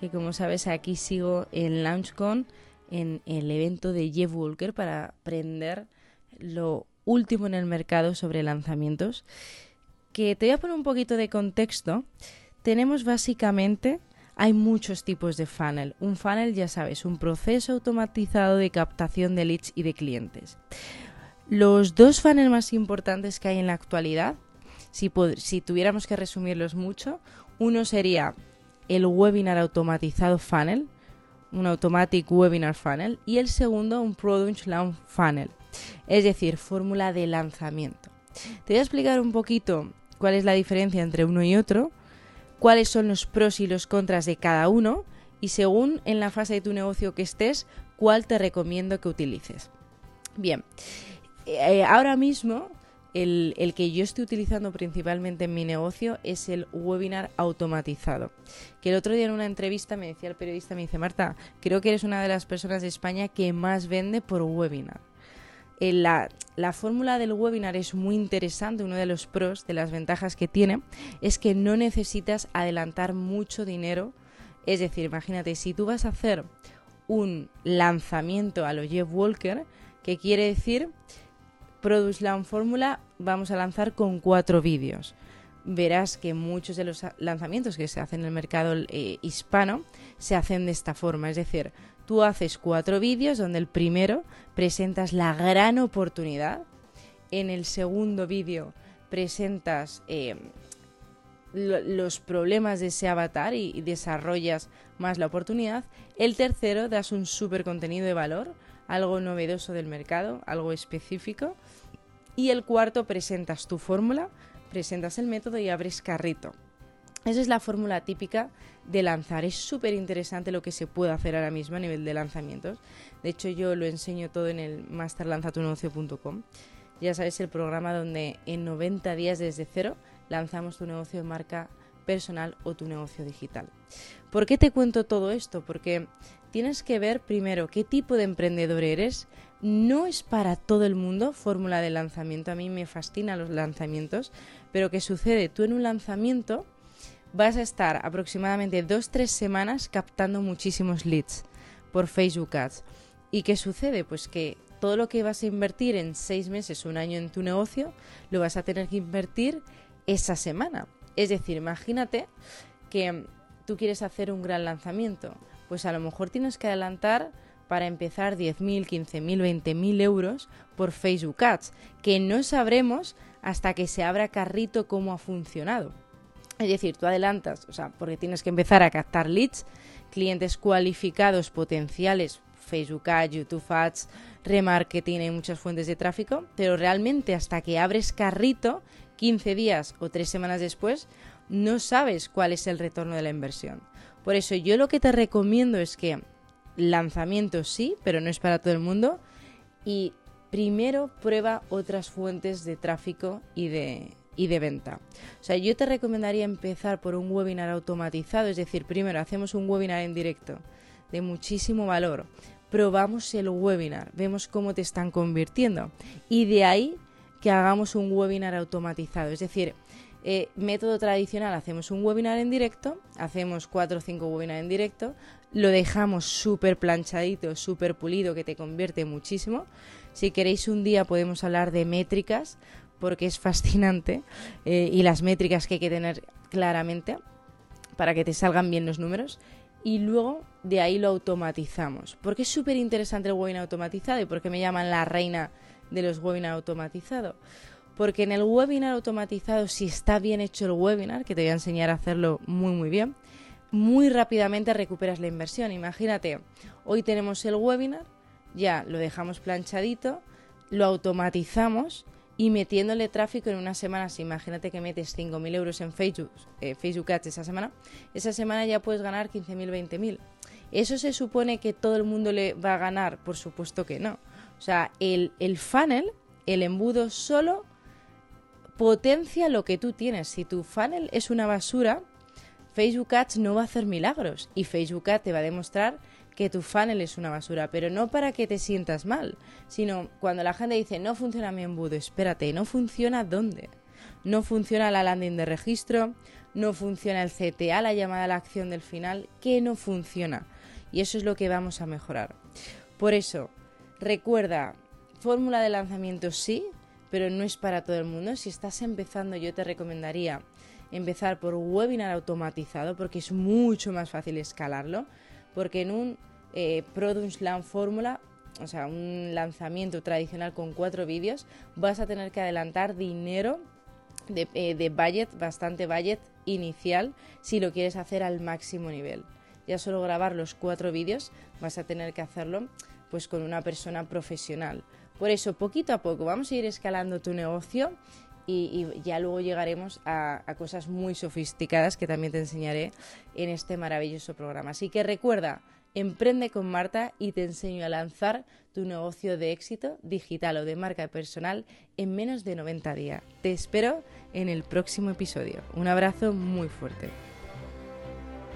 que como sabes aquí sigo en LaunchCon, en el evento de Jeff Walker para aprender lo último en el mercado sobre lanzamientos. Que te voy a poner un poquito de contexto. Tenemos básicamente hay muchos tipos de funnel. Un funnel, ya sabes, un proceso automatizado de captación de leads y de clientes. Los dos funnels más importantes que hay en la actualidad, si, si tuviéramos que resumirlos mucho, uno sería el webinar automatizado funnel, un automatic webinar funnel, y el segundo un product launch funnel, es decir, fórmula de lanzamiento. Te voy a explicar un poquito cuál es la diferencia entre uno y otro cuáles son los pros y los contras de cada uno y según en la fase de tu negocio que estés, cuál te recomiendo que utilices. Bien, eh, ahora mismo el, que yo estoy utilizando principalmente en mi negocio es el webinar automatizado. Que el otro día en una entrevista me decía el periodista, me dice, Marta, creo que eres una de las personas de España que más vende por webinar. Eh, la, la fórmula del webinar es muy interesante, uno de los pros, de las ventajas que tiene, es que no necesitas adelantar mucho dinero. Es decir, imagínate, si tú vas a hacer un lanzamiento a lo Jeff Walker, que quiere decir Produce Launch Fórmula, vamos a lanzar con cuatro vídeos. Verás que muchos de los lanzamientos que se hacen en el mercado eh, hispano se hacen de esta forma, es decir, Tú haces cuatro vídeos donde el primero presentas la gran oportunidad, en el segundo vídeo presentas eh, los problemas de ese avatar y, desarrollas más la oportunidad. El tercero das un súper contenido de valor, algo novedoso del mercado, algo específico. Y el cuarto presentas tu fórmula, presentas el método y abres carrito. Esa es la fórmula típica de lanzar. Es súper interesante lo que se puede hacer ahora mismo a nivel de lanzamientos. De hecho, yo lo enseño todo en el masterlanzatunegocio.com. Ya sabes, el programa donde en 90 días desde cero lanzamos tu negocio de marca personal o tu negocio digital. ¿Por qué te cuento todo esto? Porque tienes que ver primero qué tipo de emprendedor eres. No es para todo el mundo fórmula de lanzamiento. A mí me fascinan los lanzamientos. Pero ¿qué sucede? Tú en un lanzamiento vas a estar aproximadamente 2-3 semanas captando muchísimos leads por Facebook Ads. ¿Y qué sucede? Pues que todo lo que vas a invertir en 6 meses, un año en tu negocio, lo vas a tener que invertir esa semana. Es decir, imagínate que tú quieres hacer un gran lanzamiento, pues a lo mejor tienes que adelantar para empezar 10.000, 15.000, 20.000 euros por Facebook Ads, que no sabremos hasta que se abra carrito cómo ha funcionado. Es decir, tú adelantas, o sea, porque tienes que empezar a captar leads, clientes cualificados potenciales, Facebook Ads, YouTube Ads, remarketing, hay muchas fuentes de tráfico, pero realmente hasta que abres carrito, 15 días o 3 semanas después, no sabes cuál es el retorno de la inversión. Por eso yo lo que te recomiendo es que lanzamiento sí, pero no es para todo el mundo, y primero prueba otras fuentes de tráfico y de, y de venta. O sea, yo te recomendaría empezar por un webinar automatizado, es decir, primero hacemos un webinar en directo de muchísimo valor, probamos el webinar, vemos cómo te están convirtiendo y de ahí que hagamos un webinar automatizado, es decir, eh, método tradicional, hacemos un webinar en directo, hacemos cuatro o cinco webinars en directo, lo dejamos súper planchadito, súper pulido, que te convierte muchísimo. Si queréis un día podemos hablar de métricas, porque es fascinante eh, y las métricas que hay que tener claramente para que te salgan bien los números y luego de ahí lo automatizamos. Porque es súper interesante el webinar automatizado y porque me llaman la reina de los webinars automatizados. Porque en el webinar automatizado, si está bien hecho el webinar, que te voy a enseñar a hacerlo muy muy bien, muy rápidamente recuperas la inversión. Imagínate, hoy tenemos el webinar, ya lo dejamos planchadito, lo automatizamos y metiéndole tráfico en una semana, si imagínate que metes 5.000 euros en Facebook, eh, Facebook Ads esa semana, esa semana ya puedes ganar 15.000, 20.000. ¿Eso se supone que todo el mundo le va a ganar? Por supuesto que no. O sea, el, el funnel, el embudo solo potencia lo que tú tienes. Si tu funnel es una basura, Facebook Ads no va a hacer milagros y Facebook Ads te va a demostrar que tu funnel es una basura, pero no para que te sientas mal, sino cuando la gente dice no funciona mi embudo, espérate, no funciona dónde? No funciona la landing de registro, no funciona el CTA, la llamada a la acción del final, que no funciona. Y eso es lo que vamos a mejorar. Por eso, recuerda, fórmula de lanzamiento sí, pero no es para todo el mundo. Si estás empezando, yo te recomendaría empezar por webinar automatizado porque es mucho más fácil escalarlo. Porque en un eh, Product Land Fórmula, o sea, un lanzamiento tradicional con cuatro vídeos, vas a tener que adelantar dinero de, eh, de budget, bastante budget inicial, si lo quieres hacer al máximo nivel. Ya solo grabar los cuatro vídeos vas a tener que hacerlo pues con una persona profesional. Por eso, poquito a poco, vamos a ir escalando tu negocio y, ya luego llegaremos a, a, cosas muy sofisticadas que también te enseñaré en este maravilloso programa. Así que recuerda, emprende con Marta y te enseño a lanzar tu negocio de éxito digital o de marca personal en menos de 90 días. Te espero en el próximo episodio. Un abrazo muy fuerte.